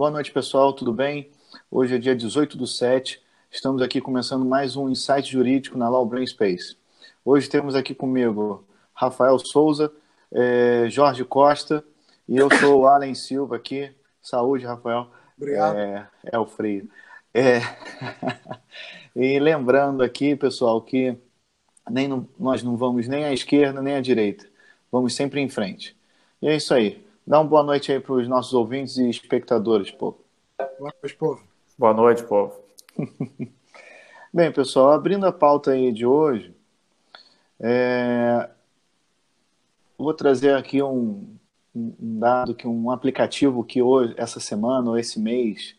Boa noite, pessoal, tudo bem? Hoje é dia 18 do 7, estamos aqui começando mais um Insight Jurídico na Law Brain Space. Hoje temos aqui comigo Rafael Souza, é, Jorge Costa e eu sou o Allen Silva aqui. Saúde, Rafael. Obrigado. É, é o frio. É... e lembrando aqui, pessoal, que nem no, nós não vamos nem à esquerda nem à direita. Vamos sempre em frente. E é isso aí. Dá uma boa noite aí para os nossos ouvintes e espectadores, povo. Boa noite, povo. Boa noite, povo. Bem, pessoal, abrindo a pauta aí de hoje, é... vou trazer aqui um, um dado que um aplicativo que hoje, essa semana ou esse mês,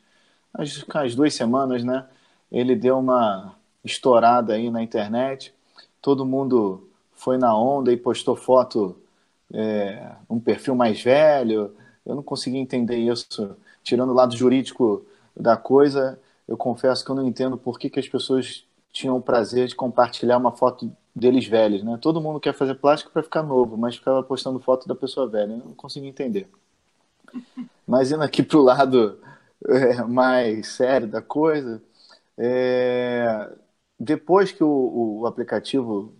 as, as duas semanas, né? Ele deu uma estourada aí na internet. Todo mundo foi na onda e postou foto é, um perfil mais velho. Eu não consegui entender isso. Tirando o lado jurídico da coisa, eu confesso que eu não entendo por que, que as pessoas tinham o prazer de compartilhar uma foto deles velhos, né? Todo mundo quer fazer plástico para ficar novo, mas ficava postando foto da pessoa velha. Eu não consegui entender. Mas indo aqui para o lado é, mais sério da coisa, é, depois que o, o aplicativo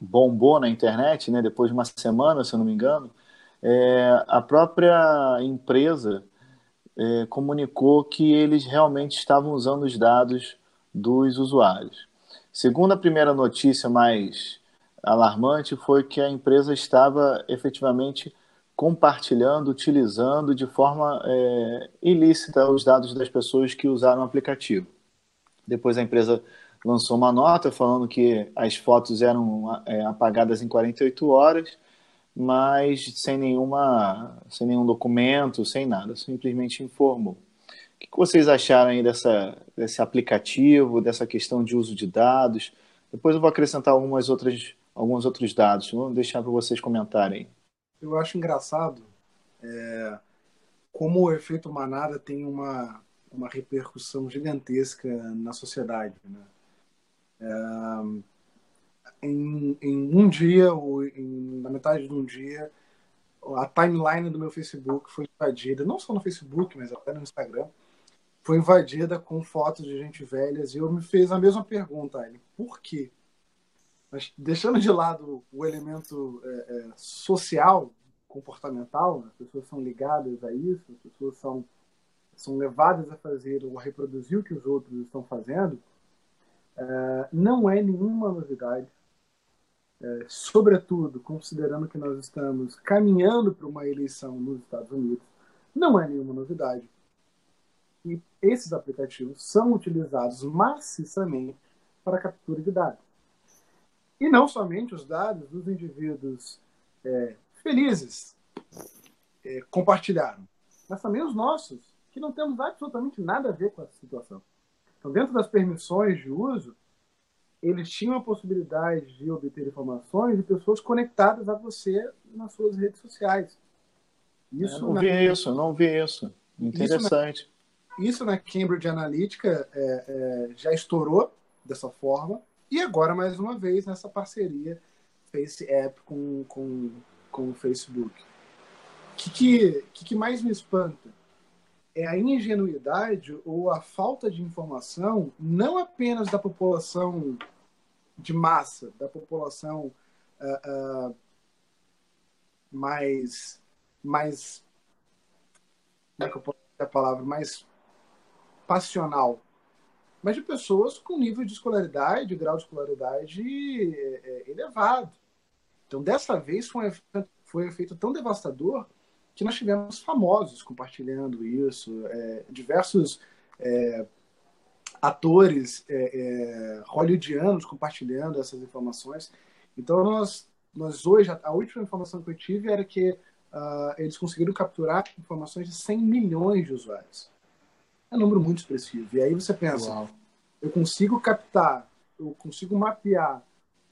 bombou na internet, né, depois de uma semana, se eu não me engano, é, a própria empresa é, comunicou que eles realmente estavam usando os dados dos usuários. Segundo a primeira notícia mais alarmante, foi que a empresa estava efetivamente compartilhando, utilizando de forma é, ilícita os dados das pessoas que usaram o aplicativo. Depois a empresa lançou uma nota falando que as fotos eram é, apagadas em 48 horas, mas sem nenhuma, sem nenhum documento, sem nada, simplesmente informou. O que vocês acharam aí dessa, desse aplicativo, dessa questão de uso de dados? Depois eu vou acrescentar algumas outras, alguns outros dados. Vou deixar para vocês comentarem. Eu acho engraçado é, como o efeito manada tem uma, uma repercussão gigantesca na sociedade. Né? É, em, em, um dia, ou em, na metade de um dia, a timeline do meu Facebook foi invadida, não só no Facebook, mas até no Instagram, foi invadida com fotos de gente velhas e eu me fez a mesma pergunta, ele, por quê? Mas deixando de lado o elemento é, é, social, comportamental, as pessoas são ligadas a isso, as pessoas são, são levadas a fazer ou a reproduzir o que os outros estão fazendo, é, não é nenhuma novidade, é, sobretudo considerando que nós estamos caminhando para uma eleição nos Estados Unidos, não é nenhuma novidade. E esses aplicativos são utilizados maciçamente para captura de dados. E não somente os dados dos indivíduos é, felizes é, compartilharam, mas também os nossos, que não temos absolutamente nada a ver com essa situação. Então, dentro das permissões de uso, eles tinham a possibilidade de obter informações de pessoas conectadas a você nas suas redes sociais. Isso eu não na... vi isso, não vi isso. Interessante. Isso na, isso na Cambridge Analytica é, é, já estourou dessa forma. E agora, mais uma vez, nessa parceria Face App com, com, com o Facebook. O que, que, que mais me espanta? É a ingenuidade ou a falta de informação, não apenas da população de massa, da população uh, uh, mais, mais, como é que eu posso dizer a palavra, mais passional, mas de pessoas com nível de escolaridade, de grau de escolaridade é, é, elevado. Então, dessa vez foi um, foi um efeito tão devastador que nós tivemos famosos compartilhando isso, é, diversos é, atores é, é, hollywoodianos compartilhando essas informações. Então, nós, nós hoje, a última informação que eu tive era que uh, eles conseguiram capturar informações de 100 milhões de usuários. É um número muito expressivo. E aí você pensa, Uau. eu consigo captar, eu consigo mapear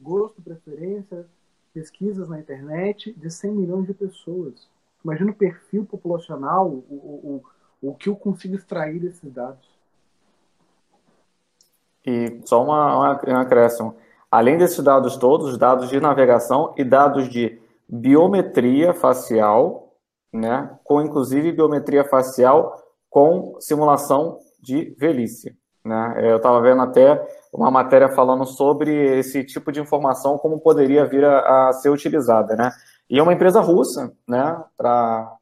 gosto, preferência, pesquisas na internet de 100 milhões de pessoas. Imagina o perfil populacional, o, o, o, que eu consigo extrair desses dados. E só uma, uma, um acréscimo. Além desses dados todos, dados de navegação e dados de biometria facial, né, com inclusive biometria facial com simulação de velhice. Né? Eu estava vendo até uma matéria falando sobre esse tipo de informação, como poderia vir a, a ser utilizada. Né? E é uma empresa russa, né? Para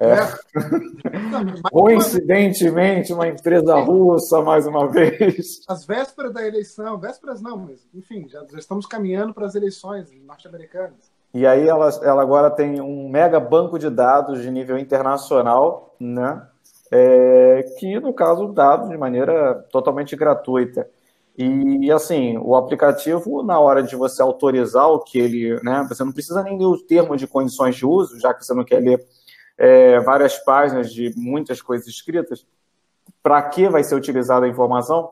é. é. Coincidentemente, uma empresa russa, mais uma vez. As vésperas da eleição, vésperas não, mas enfim, já, já estamos caminhando para as eleições norte-americanas. E aí ela, ela agora tem um mega banco de dados de nível internacional, né? É, que, no caso, dados de maneira totalmente gratuita. E, assim, o aplicativo, na hora de você autorizar o que ele, né, você não precisa nem ler o termo de condições de uso, já que você não quer ler é, várias páginas de muitas coisas escritas, para que vai ser utilizada a informação,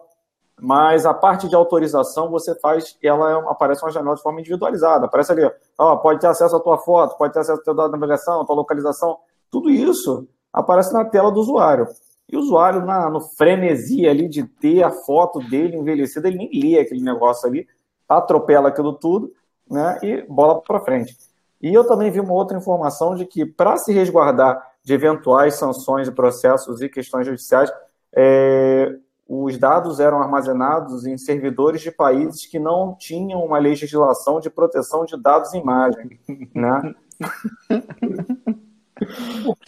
mas a parte de autorização você faz, ela é aparece uma janela de forma individualizada, aparece ali, ó, pode ter acesso à tua foto, pode ter acesso ao teu dado de navegação, à tua localização, tudo isso aparece na tela do usuário. E o usuário, na, no frenesi ali de ter a foto dele envelhecida, ele nem lê aquele negócio ali, atropela aquilo tudo, né, e bola para frente. E eu também vi uma outra informação de que, para se resguardar de eventuais sanções e processos e questões judiciais, é, os dados eram armazenados em servidores de países que não tinham uma legislação de proteção de dados em imagem, né?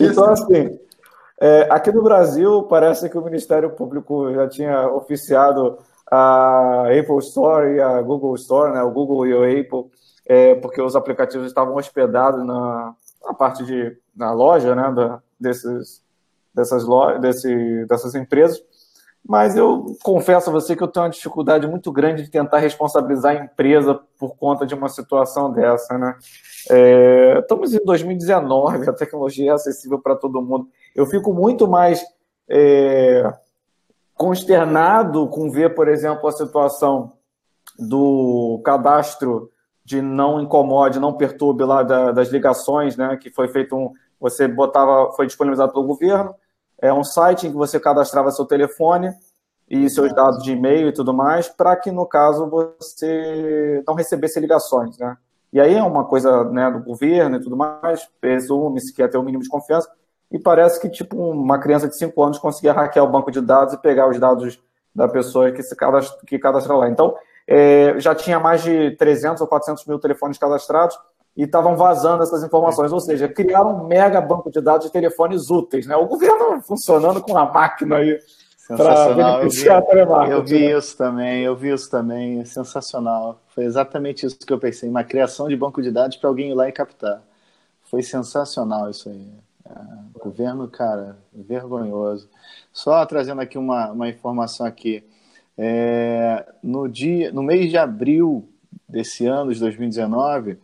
então, assim, é, aqui no Brasil, parece que o Ministério Público já tinha oficiado a Apple Store e a Google Store, né? O Google e o Apple, é, porque os aplicativos estavam hospedados na, na parte de na loja, né? Da, desses, dessas, lojas, desse, dessas empresas mas eu confesso a você que eu tenho uma dificuldade muito grande de tentar responsabilizar a empresa por conta de uma situação dessa, né? É, estamos em 2019, a tecnologia é acessível para todo mundo. Eu fico muito mais é, consternado com ver, por exemplo, a situação do cadastro de não incomode, não perturbe lá da, das ligações, né? Que foi feito um, você botava, foi disponibilizado pelo governo é um site em que você cadastrava seu telefone e seus dados de e-mail e tudo mais, para que, no caso, você não recebesse ligações, né? E aí é uma coisa né, do governo e tudo mais, presume-se que ia ter um mínimo de confiança, e parece que, tipo, uma criança de 5 anos conseguia hackear o banco de dados e pegar os dados da pessoa que se cadastra, que cadastra lá. Então, é, já tinha mais de 300 ou 400 mil telefones cadastrados, e estavam vazando essas informações, ou seja, criaram um mega banco de dados de telefones úteis, né? O governo funcionando com a máquina aí para beneficiar a telemarketing. Eu vi né? isso também, eu vi isso também, sensacional. Foi exatamente isso que eu pensei, uma criação de banco de dados para alguém ir lá e captar. Foi sensacional isso aí. É, governo, cara, vergonhoso. Só trazendo aqui uma, uma informação aqui. É, no dia, no mês de abril desse ano, de 2019,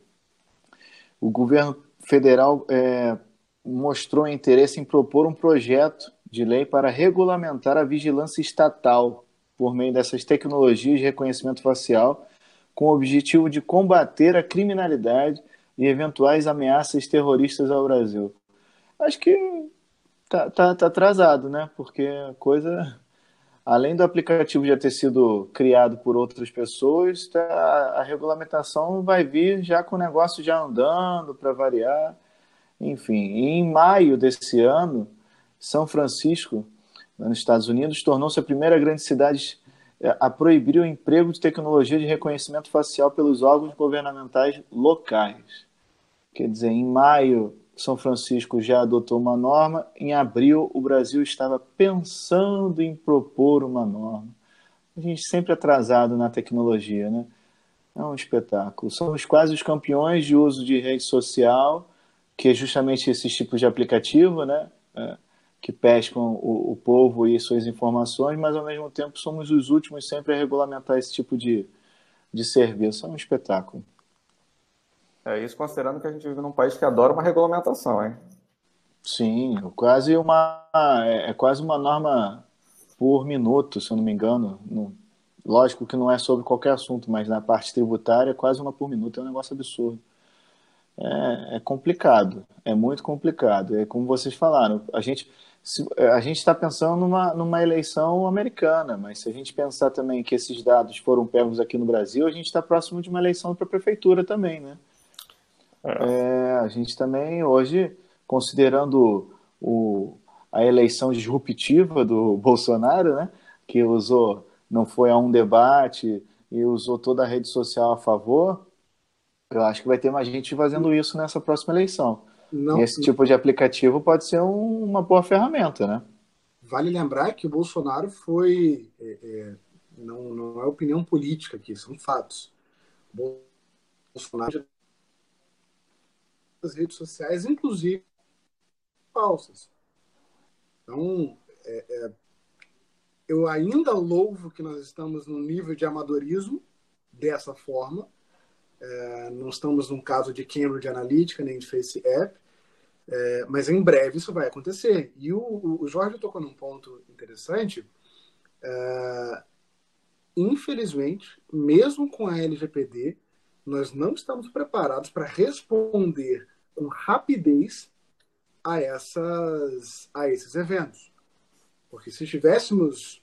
o governo federal é, mostrou interesse em propor um projeto de lei para regulamentar a vigilância estatal por meio dessas tecnologias de reconhecimento facial, com o objetivo de combater a criminalidade e eventuais ameaças terroristas ao Brasil. Acho que tá, tá, tá atrasado, né? Porque coisa além do aplicativo já ter sido criado por outras pessoas, tá, a regulamentação vai vir já com o negócio já andando para variar. Enfim, em maio desse ano, São Francisco, nos Estados Unidos, tornou-se a primeira grande cidade é, a proibir o emprego de tecnologia de reconhecimento facial pelos órgãos governamentais locais. Quer dizer, em maio são Francisco já adotou uma norma. Em abril, o Brasil estava pensando em propor uma norma. A gente sempre atrasado na tecnologia, né? É um espetáculo. Somos quase os campeões de uso de rede social, que é justamente esses tipos de aplicativo, né? É, que pescam o, o, povo e suas informações, mas ao mesmo tempo somos os últimos sempre a regulamentar esse tipo de, de serviço. É um espetáculo. É isso considerando que a gente vive num país que adora uma regulamentação, hein? Sim, quase uma é, é quase uma norma por minuto, se eu não me engano. No, lógico que não é sobre qualquer assunto, mas na parte tributária, quase uma por minuto é um negócio absurdo. É, é complicado, é muito complicado. É como vocês falaram, a gente a gente está pensando numa, numa eleição americana, mas se a gente pensar também que esses dados foram pegos aqui no Brasil, a gente está próximo de uma eleição para a prefeitura também, né? É. é, a gente também hoje, considerando o, a eleição disruptiva do Bolsonaro, né? Que usou, não foi a um debate e usou toda a rede social a favor. Eu acho que vai ter mais gente fazendo isso nessa próxima eleição. Não, esse tipo de aplicativo pode ser um, uma boa ferramenta, né? Vale lembrar que o Bolsonaro foi. É, é, não, não é opinião política aqui, são fatos. O Bolsonaro as redes sociais, inclusive falsas. Então, é, é, eu ainda louvo que nós estamos num nível de amadorismo dessa forma. É, não estamos num caso de Cambridge Analytica nem de Face App, é, mas em breve isso vai acontecer. E o, o Jorge tocou num ponto interessante. É, infelizmente, mesmo com a LGPD, nós não estamos preparados para responder com rapidez a, essas, a esses eventos. Porque se tivéssemos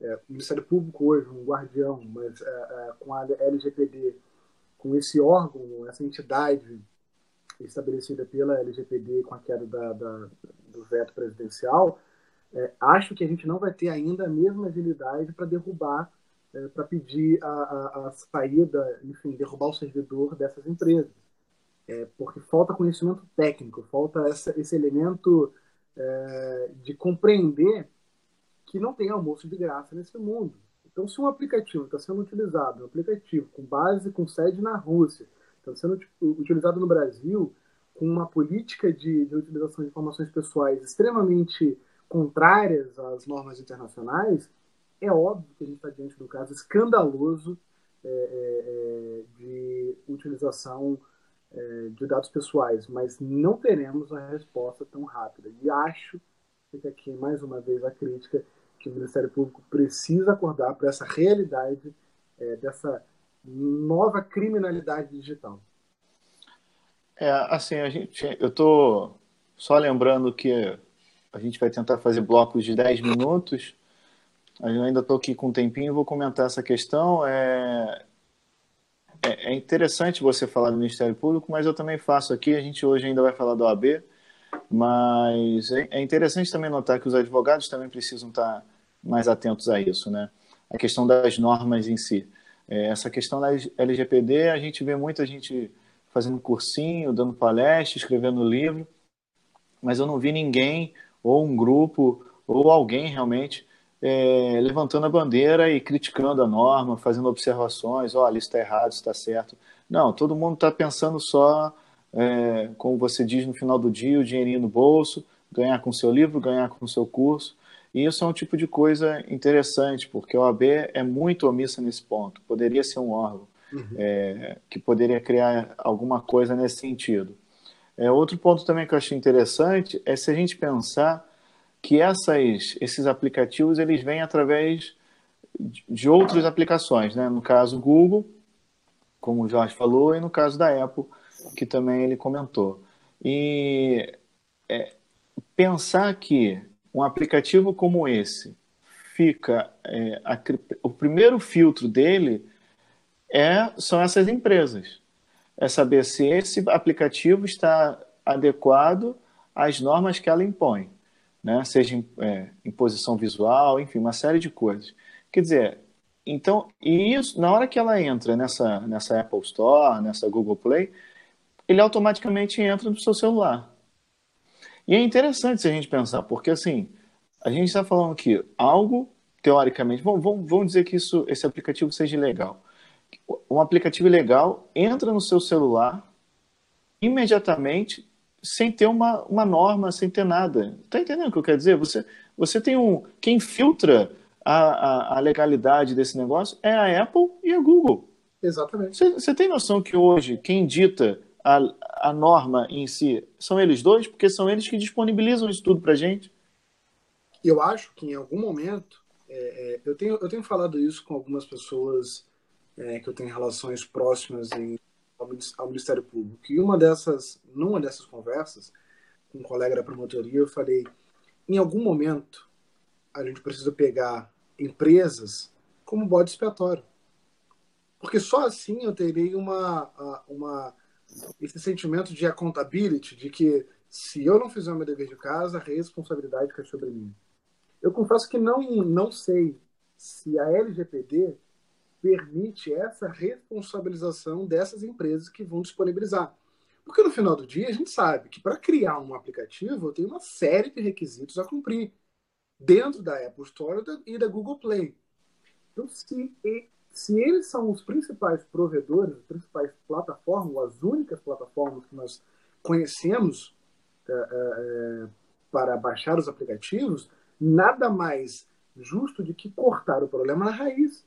é, o Ministério Público hoje, um guardião, mas é, é, com a LGPD, com esse órgão, essa entidade estabelecida pela LGPD com a queda da, da, do veto presidencial, é, acho que a gente não vai ter ainda a mesma agilidade para derrubar, é, para pedir a, a, a, saída, enfim, derrubar o servidor dessas empresas. É, porque falta conhecimento técnico, falta essa, esse elemento é, de compreender que não tem almoço de graça nesse mundo. Então, se um aplicativo está sendo utilizado, um aplicativo com base, com sede na Rússia, está sendo utilizado no Brasil com uma política de, de utilização de informações pessoais extremamente contrárias às normas internacionais, é óbvio que a gente está diante de um caso escandaloso é, é, é, de utilização é, de dados pessoais, mas não teremos a resposta tão rápida. E acho, fica aqui mais uma vez a crítica, que o Ministério Público precisa acordar para essa realidade é, dessa nova criminalidade digital. É, assim, a gente, eu estou só lembrando que a gente vai tentar fazer blocos de 10 minutos. Eu ainda estou aqui com um tempinho, vou comentar essa questão. É, é, é, interessante você falar do Ministério Público, mas eu também faço aqui. A gente hoje ainda vai falar do OAB, mas é, é interessante também notar que os advogados também precisam estar mais atentos a isso, né? A questão das normas em si. É, essa questão da LGPD, a gente vê muita gente fazendo cursinho, dando palestra, escrevendo livro, mas eu não vi ninguém, ou um grupo, ou alguém realmente, é, levantando a bandeira e criticando a norma, fazendo observações, olha, isso está errado, isso está certo. Não, todo mundo está pensando só, é, como você diz no final do dia, o dinheirinho no bolso, ganhar com seu livro, ganhar com seu curso. E isso é um tipo de coisa interessante, porque a OAB é muito omissa nesse ponto. Poderia ser um órgão uhum. é, que poderia criar alguma coisa nesse sentido. É, outro ponto também que eu achei interessante é se a gente pensar que essas, esses aplicativos eles vêm através de outras aplicações, né? no caso Google, como o Jorge falou, e no caso da Apple, que também ele comentou. E é, pensar que um aplicativo como esse fica é, a, o primeiro filtro dele é são essas empresas é saber se esse aplicativo está adequado às normas que ela impõe, né? seja é, imposição visual, enfim, uma série de coisas. Quer dizer, então, e isso, na hora que ela entra nessa, nessa Apple Store, nessa Google Play, ele automaticamente entra no seu celular. E é interessante se a gente pensar, porque assim, a gente está falando que algo, teoricamente, vamos, vamos, vamos dizer que isso, esse aplicativo seja legal. Um aplicativo legal entra no seu celular imediatamente, sem ter uma, uma norma, sem ter nada. Está entendendo o que eu quero dizer? Você, você tem um. Quem filtra a, a, a legalidade desse negócio é a Apple e a Google. Exatamente. Você, tem noção que hoje quem dita a, a norma em si são eles dois, porque são eles que disponibilizam isso tudo para gente. Eu acho que em algum momento, é, é, eu, tenho, eu tenho falado isso com algumas pessoas é, que eu tenho relações próximas em, ao, Ministério Público. E uma dessas, numa dessas conversas, com um colega da promotoria, eu falei: em algum momento, a gente precisa pegar empresas como bode expiatório. Porque só assim eu terei uma, uma esse sentimento de accountability, de que Se eu não fizer o meu dever de casa, a responsabilidade cai sobre mim. Eu confesso que não, não sei se a LGPD permite essa responsabilização dessas empresas que vão disponibilizar. Porque no final do dia a gente sabe que para criar um aplicativo eu tenho uma série de requisitos a cumprir dentro da Apple Store e da Google Play. Então, se, se eles são os principais provedores, as principais plataformas, as únicas plataformas que nós conhecemos é, é, para baixar os aplicativos, nada mais justo do que cortar o problema na raiz.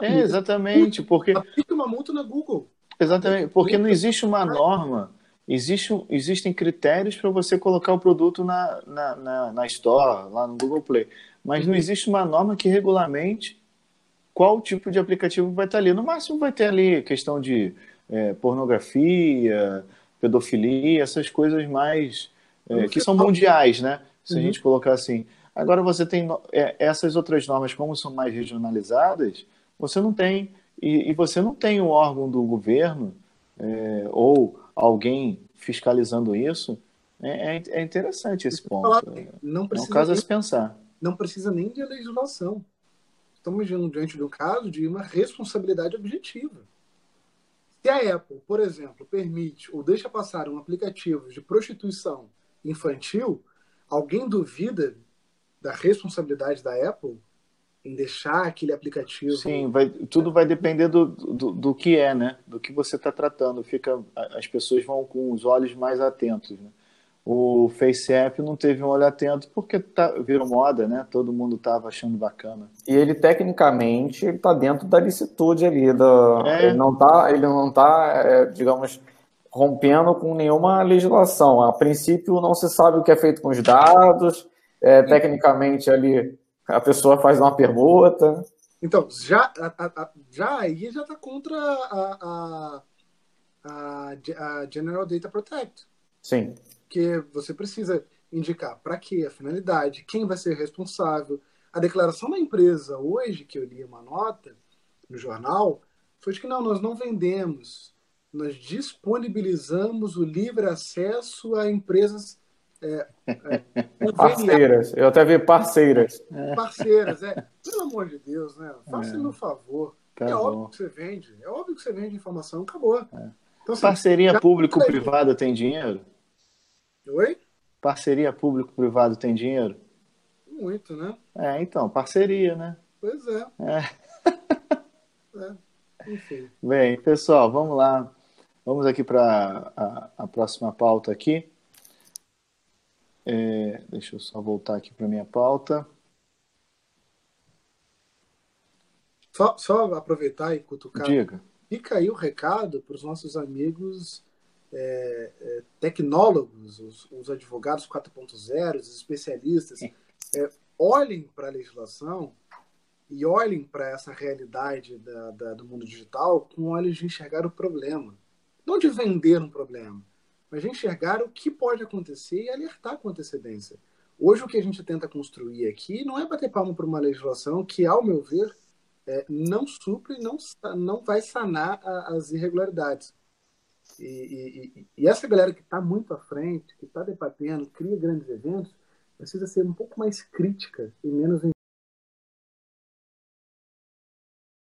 É, exatamente, porque... Aplica uma multa na Google. Exatamente, porque não existe uma norma, existe, existem critérios para você colocar o produto na, na, na, na, Store, lá no Google Play, mas não uhum. existe uma norma que regulamente qual tipo de aplicativo vai estar ali. No máximo vai ter ali questão de é, pornografia, pedofilia, essas coisas mais é, que são mundiais, né? Se uhum. a gente colocar assim. Agora você tem é, essas outras normas, como são mais regionalizadas, você não tem e, e você não tem um órgão do governo é, ou alguém fiscalizando isso. É, é, é interessante esse ponto. Não precisa é um caso a se pensar. Não precisa nem de legislação. Estamos diante de um caso de uma responsabilidade objetiva. Se a Apple, por exemplo, permite ou deixa passar um aplicativo de prostituição infantil, alguém duvida da responsabilidade da Apple em deixar aquele aplicativo. Sim, vai, tudo vai depender do, do, do que é, né? Do que você está tratando. Fica, as pessoas vão com os olhos mais atentos. Né? O FaceApp não teve um olho atento porque tá, virou moda, né? Todo mundo estava achando bacana. E ele, tecnicamente, está dentro da licitude ali. Do, é. Ele não está, ele não tá, é, digamos, rompendo com nenhuma legislação. A princípio, não se sabe o que é feito com os dados. É, tecnicamente, ali, a pessoa faz uma permuta. Então, já, a, a, já aí já está contra a, a, a General Data Protect. Sim que você precisa indicar para que a finalidade, quem vai ser responsável. A declaração da empresa hoje, que eu li uma nota no jornal, foi de que não, nós não vendemos, nós disponibilizamos o livre acesso a empresas é, é, parceiras. Eu até vi parceiras. Parceiras, é. Pelo amor de Deus, né? Faça-me é. um favor. Tá é bom. óbvio que você vende. É óbvio que você vende informação, acabou. É. Então, assim, Parceria público-privada tem dinheiro? Oi? Parceria público-privado tem dinheiro? Muito, né? É, então, parceria, né? Pois é. É. é. Enfim. Bem, pessoal, vamos lá. Vamos aqui para a, a, próxima pauta aqui. É, deixa eu só voltar aqui para minha pauta. Só, só aproveitar e cutucar. Diga. Fica aí o recado para os nossos amigos é, é, tecnólogos, os, os, advogados 4.0, os especialistas, é, olhem para a legislação e olhem para essa realidade da, da, do mundo digital com olhos de enxergar o problema. Não de vender um problema, mas enxergar o que pode acontecer e alertar com antecedência. Hoje, o que a gente tenta construir aqui não é bater palma para uma legislação que, ao meu ver, é, não supre, não, não vai sanar a, as irregularidades. E, e, e essa galera que está muito à frente, que está debatendo, cria grandes eventos, precisa ser um pouco mais crítica e menos